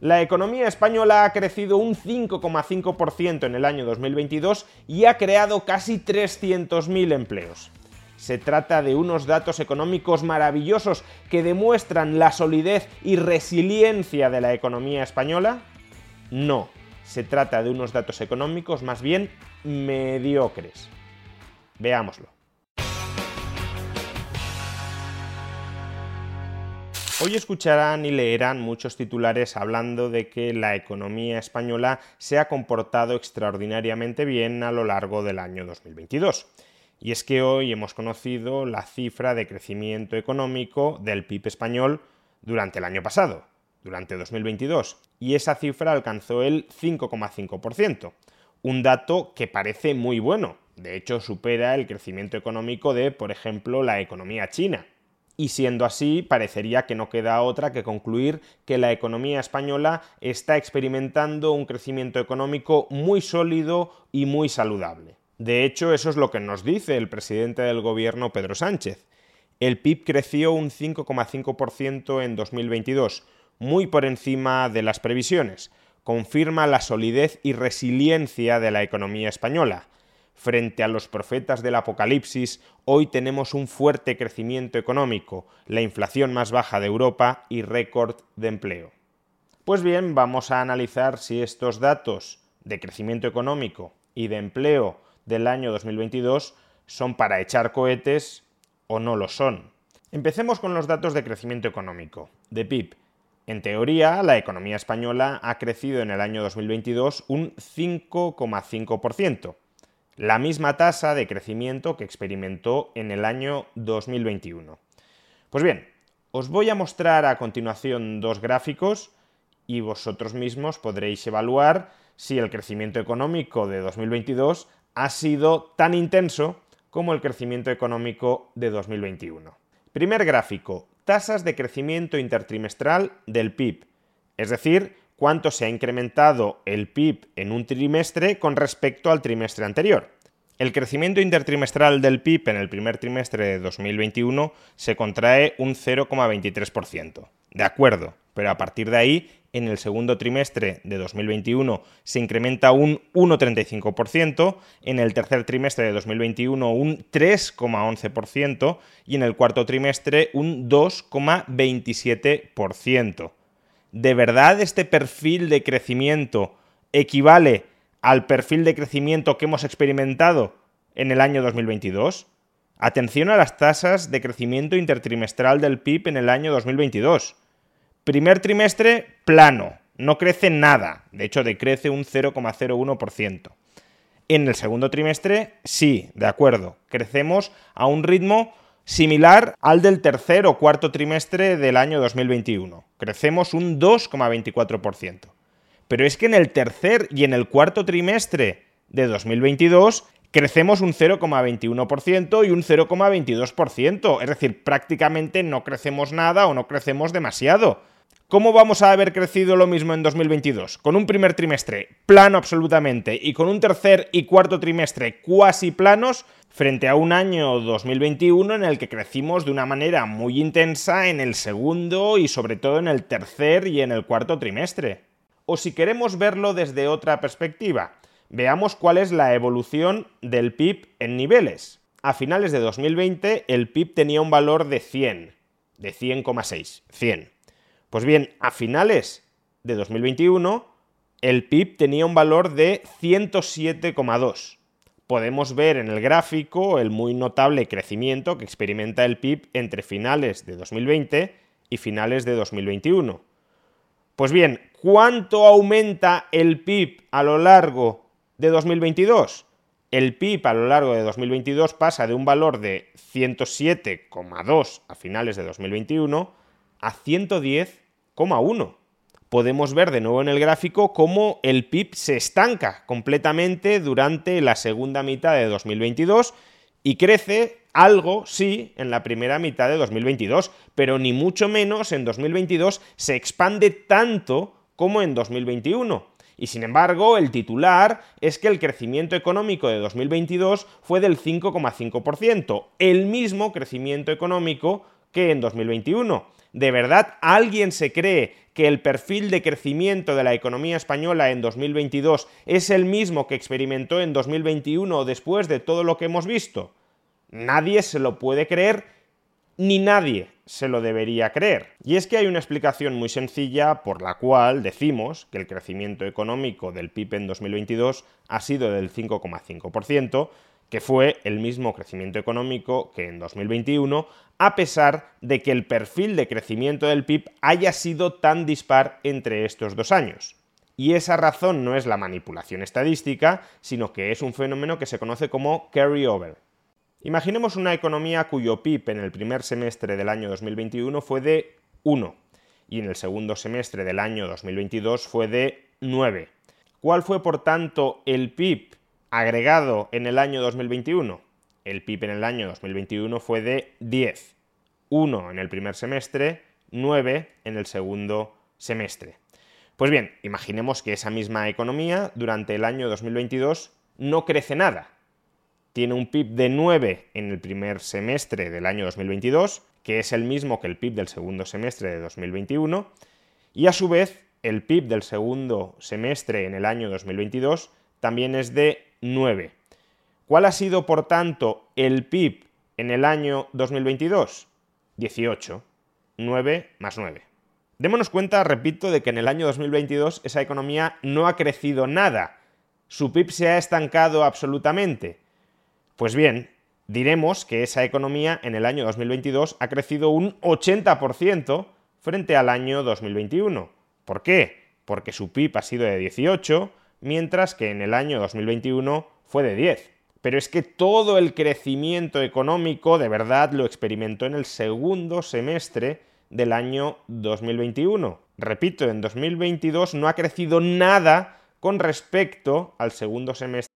La economía española ha crecido un 5,5% en el año 2022 y ha creado casi 300.000 empleos. Se trata de unos datos económicos maravillosos que demuestran la solidez y resiliencia de la economía española. No, se trata de unos datos económicos más bien mediocres. Veámoslo. Hoy escucharán y leerán muchos titulares hablando de que la economía española se ha comportado extraordinariamente bien a lo largo del año 2022. Y es que hoy hemos conocido la cifra de crecimiento económico del PIB español durante el año pasado, durante 2022, y esa cifra alcanzó el 5,5%, un dato que parece muy bueno, de hecho supera el crecimiento económico de, por ejemplo, la economía china. Y siendo así, parecería que no queda otra que concluir que la economía española está experimentando un crecimiento económico muy sólido y muy saludable. De hecho, eso es lo que nos dice el presidente del gobierno Pedro Sánchez. El PIB creció un 5,5% en 2022, muy por encima de las previsiones. Confirma la solidez y resiliencia de la economía española. Frente a los profetas del apocalipsis, hoy tenemos un fuerte crecimiento económico, la inflación más baja de Europa y récord de empleo. Pues bien, vamos a analizar si estos datos de crecimiento económico y de empleo del año 2022 son para echar cohetes o no lo son. Empecemos con los datos de crecimiento económico, de PIB. En teoría, la economía española ha crecido en el año 2022 un 5,5%, la misma tasa de crecimiento que experimentó en el año 2021. Pues bien, os voy a mostrar a continuación dos gráficos y vosotros mismos podréis evaluar si el crecimiento económico de 2022 ha sido tan intenso como el crecimiento económico de 2021. Primer gráfico, tasas de crecimiento intertrimestral del PIB, es decir, cuánto se ha incrementado el PIB en un trimestre con respecto al trimestre anterior. El crecimiento intertrimestral del PIB en el primer trimestre de 2021 se contrae un 0,23%. De acuerdo, pero a partir de ahí, en el segundo trimestre de 2021 se incrementa un 1,35%, en el tercer trimestre de 2021 un 3,11% y en el cuarto trimestre un 2,27%. ¿De verdad este perfil de crecimiento equivale al perfil de crecimiento que hemos experimentado en el año 2022? Atención a las tasas de crecimiento intertrimestral del PIB en el año 2022. Primer trimestre, plano, no crece nada, de hecho decrece un 0,01%. En el segundo trimestre, sí, de acuerdo, crecemos a un ritmo similar al del tercer o cuarto trimestre del año 2021. Crecemos un 2,24%. Pero es que en el tercer y en el cuarto trimestre de 2022 crecemos un 0,21% y un 0,22%. Es decir, prácticamente no crecemos nada o no crecemos demasiado. ¿Cómo vamos a haber crecido lo mismo en 2022? Con un primer trimestre plano absolutamente y con un tercer y cuarto trimestre cuasi planos frente a un año 2021 en el que crecimos de una manera muy intensa en el segundo y sobre todo en el tercer y en el cuarto trimestre o si queremos verlo desde otra perspectiva, veamos cuál es la evolución del PIB en niveles. A finales de 2020 el PIB tenía un valor de 100, de 100,6, 100. Pues bien, a finales de 2021 el PIB tenía un valor de 107,2. Podemos ver en el gráfico el muy notable crecimiento que experimenta el PIB entre finales de 2020 y finales de 2021. Pues bien, ¿cuánto aumenta el PIB a lo largo de 2022? El PIB a lo largo de 2022 pasa de un valor de 107,2 a finales de 2021 a 110,1. Podemos ver de nuevo en el gráfico cómo el PIB se estanca completamente durante la segunda mitad de 2022 y crece algo, sí, en la primera mitad de 2022, pero ni mucho menos en 2022 se expande tanto como en 2021. Y sin embargo, el titular es que el crecimiento económico de 2022 fue del 5,5%, el mismo crecimiento económico que en 2021. ¿De verdad alguien se cree que el perfil de crecimiento de la economía española en 2022 es el mismo que experimentó en 2021 después de todo lo que hemos visto? Nadie se lo puede creer ni nadie se lo debería creer. Y es que hay una explicación muy sencilla por la cual decimos que el crecimiento económico del PIB en 2022 ha sido del 5,5%, que fue el mismo crecimiento económico que en 2021, a pesar de que el perfil de crecimiento del PIB haya sido tan dispar entre estos dos años. Y esa razón no es la manipulación estadística, sino que es un fenómeno que se conoce como carryover. Imaginemos una economía cuyo PIB en el primer semestre del año 2021 fue de 1 y en el segundo semestre del año 2022 fue de 9. ¿Cuál fue, por tanto, el PIB agregado en el año 2021? El PIB en el año 2021 fue de 10. 1 en el primer semestre, 9 en el segundo semestre. Pues bien, imaginemos que esa misma economía durante el año 2022 no crece nada, tiene un PIB de 9 en el primer semestre del año 2022, que es el mismo que el PIB del segundo semestre de 2021, y a su vez el PIB del segundo semestre en el año 2022 también es de 9. ¿Cuál ha sido, por tanto, el PIB en el año 2022? 18. 9 más 9. Démonos cuenta, repito, de que en el año 2022 esa economía no ha crecido nada. Su PIB se ha estancado absolutamente. Pues bien, diremos que esa economía en el año 2022 ha crecido un 80% frente al año 2021. ¿Por qué? Porque su PIB ha sido de 18, mientras que en el año 2021 fue de 10. Pero es que todo el crecimiento económico de verdad lo experimentó en el segundo semestre del año 2021. Repito, en 2022 no ha crecido nada con respecto al segundo semestre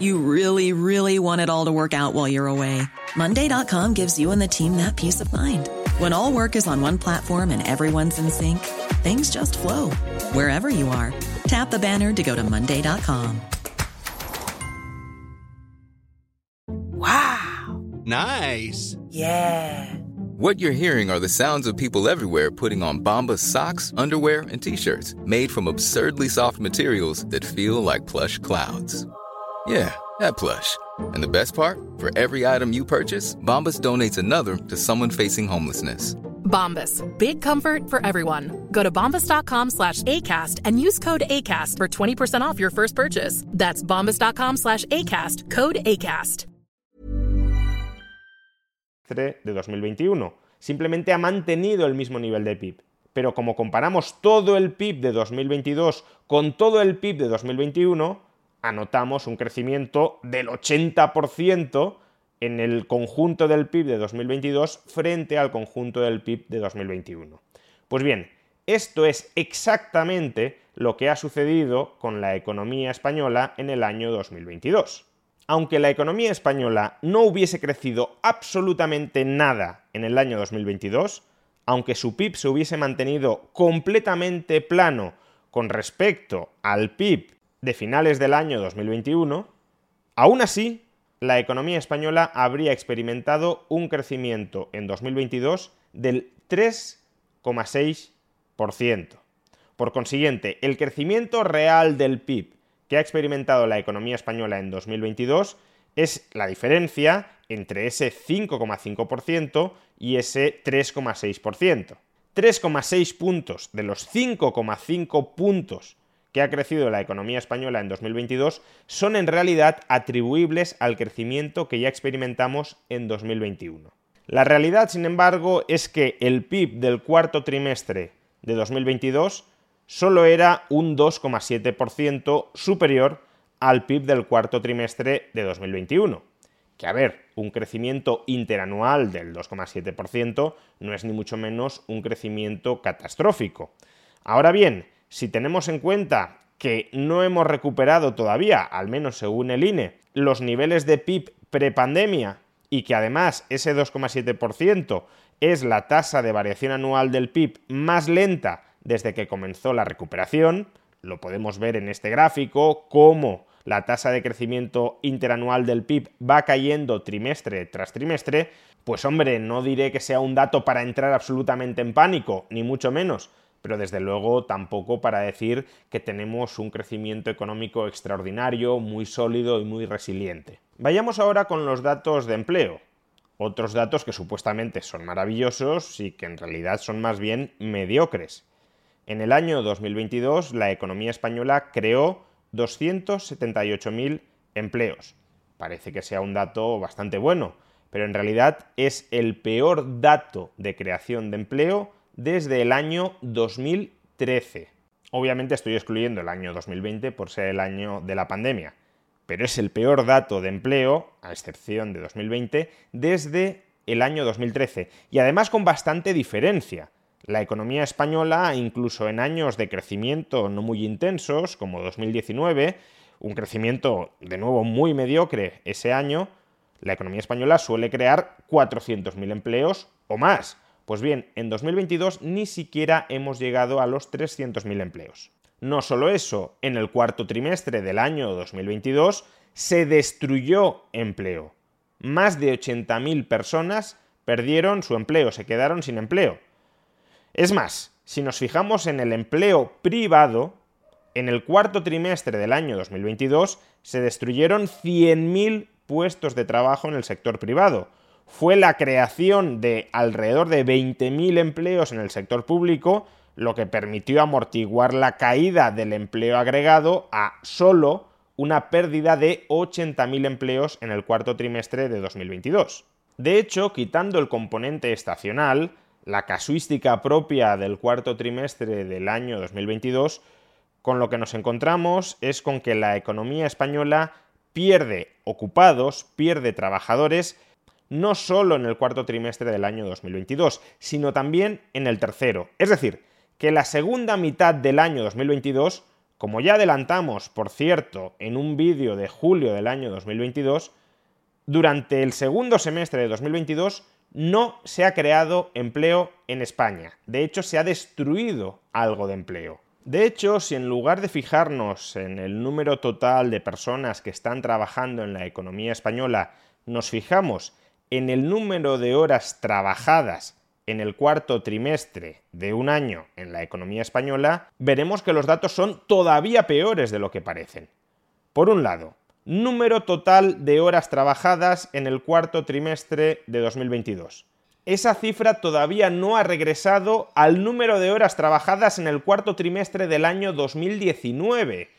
You really, really want it all to work out while you're away. Monday.com gives you and the team that peace of mind. When all work is on one platform and everyone's in sync, things just flow wherever you are. Tap the banner to go to Monday.com. Wow. Nice. Yeah. What you're hearing are the sounds of people everywhere putting on Bombas socks, underwear, and t shirts made from absurdly soft materials that feel like plush clouds. Yeah, that plush. And the best part, for every item you purchase, Bombas donates another to someone facing homelessness. Bombas, big comfort for everyone. Go to bombas.com slash ACAST and use code ACAST for 20% off your first purchase. That's bombas.com slash ACAST, code ACAST. De 2021. Simplemente ha mantenido el mismo nivel de PIB. Pero como comparamos todo el PIB de 2022 con todo el PIB de 2021, anotamos un crecimiento del 80% en el conjunto del PIB de 2022 frente al conjunto del PIB de 2021. Pues bien, esto es exactamente lo que ha sucedido con la economía española en el año 2022. Aunque la economía española no hubiese crecido absolutamente nada en el año 2022, aunque su PIB se hubiese mantenido completamente plano con respecto al PIB de finales del año 2021, aún así, la economía española habría experimentado un crecimiento en 2022 del 3,6%. Por consiguiente, el crecimiento real del PIB que ha experimentado la economía española en 2022 es la diferencia entre ese 5,5% y ese 3,6%. 3,6 puntos de los 5,5 puntos que ha crecido la economía española en 2022 son en realidad atribuibles al crecimiento que ya experimentamos en 2021. La realidad, sin embargo, es que el PIB del cuarto trimestre de 2022 solo era un 2,7% superior al PIB del cuarto trimestre de 2021. Que a ver, un crecimiento interanual del 2,7% no es ni mucho menos un crecimiento catastrófico. Ahora bien, si tenemos en cuenta que no hemos recuperado todavía, al menos según el INE, los niveles de PIB prepandemia y que además ese 2,7% es la tasa de variación anual del PIB más lenta desde que comenzó la recuperación, lo podemos ver en este gráfico, cómo la tasa de crecimiento interanual del PIB va cayendo trimestre tras trimestre, pues hombre, no diré que sea un dato para entrar absolutamente en pánico, ni mucho menos, pero desde luego tampoco para decir que tenemos un crecimiento económico extraordinario, muy sólido y muy resiliente. Vayamos ahora con los datos de empleo. Otros datos que supuestamente son maravillosos y que en realidad son más bien mediocres. En el año 2022 la economía española creó 278.000 empleos. Parece que sea un dato bastante bueno, pero en realidad es el peor dato de creación de empleo desde el año 2013. Obviamente estoy excluyendo el año 2020 por ser el año de la pandemia pero es el peor dato de empleo, a excepción de 2020, desde el año 2013, y además con bastante diferencia. La economía española, incluso en años de crecimiento no muy intensos, como 2019, un crecimiento de nuevo muy mediocre ese año, la economía española suele crear 400.000 empleos o más. Pues bien, en 2022 ni siquiera hemos llegado a los 300.000 empleos. No solo eso, en el cuarto trimestre del año 2022 se destruyó empleo. Más de 80.000 personas perdieron su empleo, se quedaron sin empleo. Es más, si nos fijamos en el empleo privado, en el cuarto trimestre del año 2022 se destruyeron 100.000 puestos de trabajo en el sector privado. Fue la creación de alrededor de 20.000 empleos en el sector público lo que permitió amortiguar la caída del empleo agregado a solo una pérdida de 80.000 empleos en el cuarto trimestre de 2022. De hecho, quitando el componente estacional, la casuística propia del cuarto trimestre del año 2022, con lo que nos encontramos es con que la economía española pierde ocupados, pierde trabajadores, no solo en el cuarto trimestre del año 2022, sino también en el tercero. Es decir, que la segunda mitad del año 2022, como ya adelantamos, por cierto, en un vídeo de julio del año 2022, durante el segundo semestre de 2022 no se ha creado empleo en España. De hecho, se ha destruido algo de empleo. De hecho, si en lugar de fijarnos en el número total de personas que están trabajando en la economía española, nos fijamos en el número de horas trabajadas en el cuarto trimestre de un año en la economía española, veremos que los datos son todavía peores de lo que parecen. Por un lado, número total de horas trabajadas en el cuarto trimestre de 2022. Esa cifra todavía no ha regresado al número de horas trabajadas en el cuarto trimestre del año 2019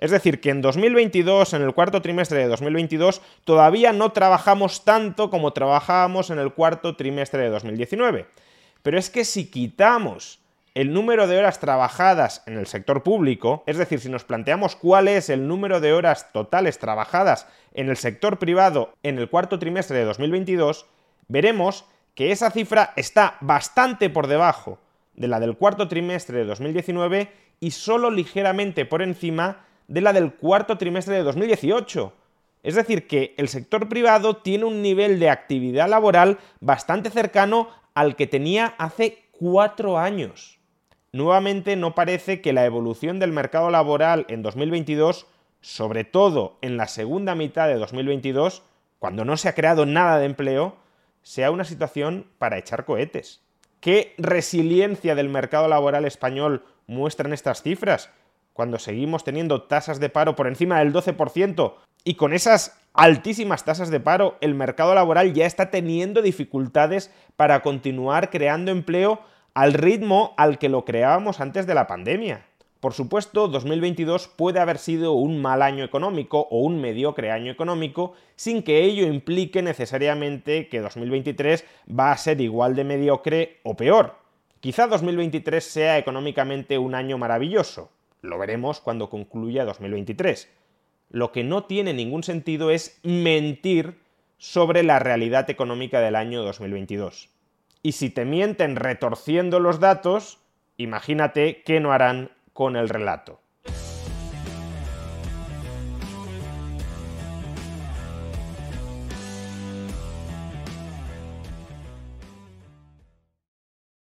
es decir, que en 2022, en el cuarto trimestre de 2022, todavía no trabajamos tanto como trabajábamos en el cuarto trimestre de 2019. Pero es que si quitamos el número de horas trabajadas en el sector público, es decir, si nos planteamos cuál es el número de horas totales trabajadas en el sector privado en el cuarto trimestre de 2022, veremos que esa cifra está bastante por debajo de la del cuarto trimestre de 2019 y solo ligeramente por encima de la del cuarto trimestre de 2018. Es decir, que el sector privado tiene un nivel de actividad laboral bastante cercano al que tenía hace cuatro años. Nuevamente no parece que la evolución del mercado laboral en 2022, sobre todo en la segunda mitad de 2022, cuando no se ha creado nada de empleo, sea una situación para echar cohetes. ¿Qué resiliencia del mercado laboral español muestran estas cifras? Cuando seguimos teniendo tasas de paro por encima del 12% y con esas altísimas tasas de paro el mercado laboral ya está teniendo dificultades para continuar creando empleo al ritmo al que lo creábamos antes de la pandemia. Por supuesto, 2022 puede haber sido un mal año económico o un mediocre año económico sin que ello implique necesariamente que 2023 va a ser igual de mediocre o peor. Quizá 2023 sea económicamente un año maravilloso. Lo veremos cuando concluya 2023. Lo que no tiene ningún sentido es mentir sobre la realidad económica del año 2022. Y si te mienten retorciendo los datos, imagínate qué no harán con el relato.